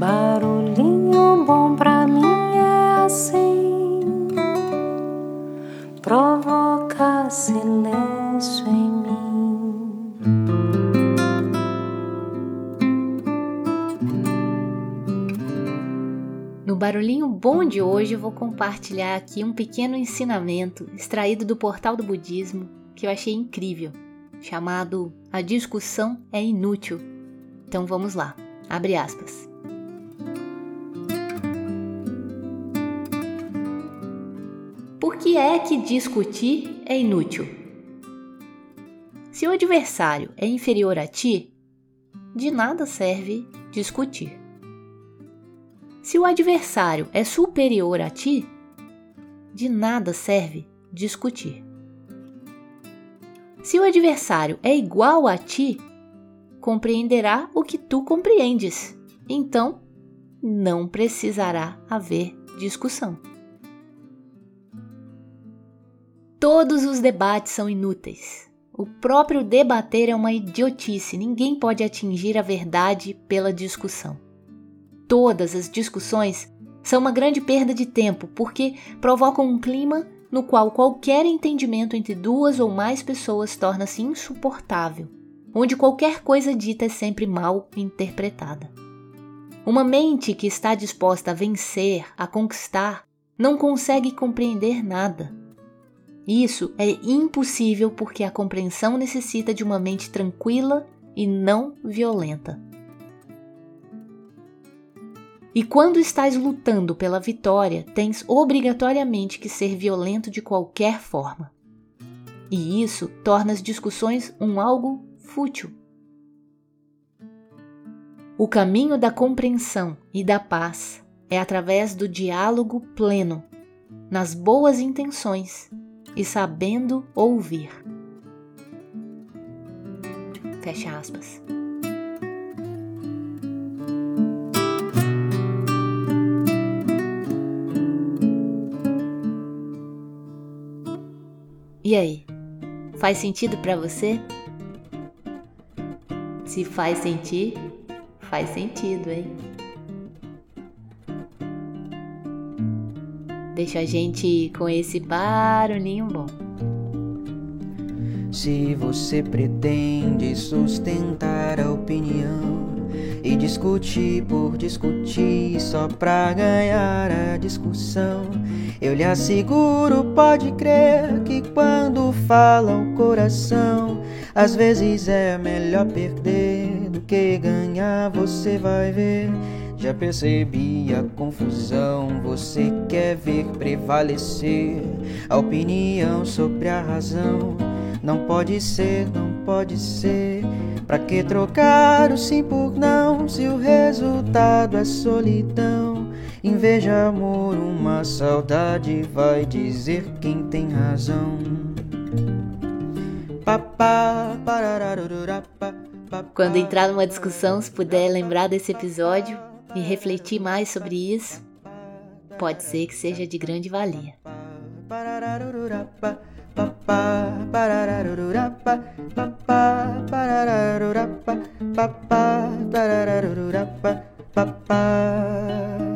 Barulhinho bom pra mim é assim, provoca silêncio em mim. No barulhinho bom de hoje, eu vou compartilhar aqui um pequeno ensinamento extraído do portal do budismo que eu achei incrível, chamado A discussão é inútil. Então vamos lá. Abre aspas. Que é que discutir é inútil? Se o adversário é inferior a ti, de nada serve discutir. Se o adversário é superior a ti, de nada serve discutir. Se o adversário é igual a ti, compreenderá o que tu compreendes. Então, não precisará haver discussão. Todos os debates são inúteis. O próprio debater é uma idiotice, ninguém pode atingir a verdade pela discussão. Todas as discussões são uma grande perda de tempo porque provocam um clima no qual qualquer entendimento entre duas ou mais pessoas torna-se insuportável, onde qualquer coisa dita é sempre mal interpretada. Uma mente que está disposta a vencer, a conquistar, não consegue compreender nada isso é impossível porque a compreensão necessita de uma mente tranquila e não violenta. E quando estás lutando pela vitória, tens obrigatoriamente que ser violento de qualquer forma. E isso torna as discussões um algo fútil. O caminho da compreensão e da paz é através do diálogo pleno, nas boas intenções e sabendo ouvir. Fecha aspas. E aí? Faz sentido para você? Se faz sentir, faz sentido, hein? Deixa a gente com esse barulhinho bom. Se você pretende sustentar a opinião e discutir por discutir só pra ganhar a discussão, eu lhe asseguro, pode crer que quando fala o coração, às vezes é melhor perder do que ganhar, você vai ver. Já percebi a confusão. Você ver prevalecer a opinião sobre a razão. Não pode ser, não pode ser. Pra que trocar o sim por não se o resultado é solidão? Inveja, amor, uma saudade vai dizer quem tem razão. Quando entrar numa discussão, se puder lembrar desse episódio, e refletir mais sobre isso, pode ser que seja de grande valia. Papá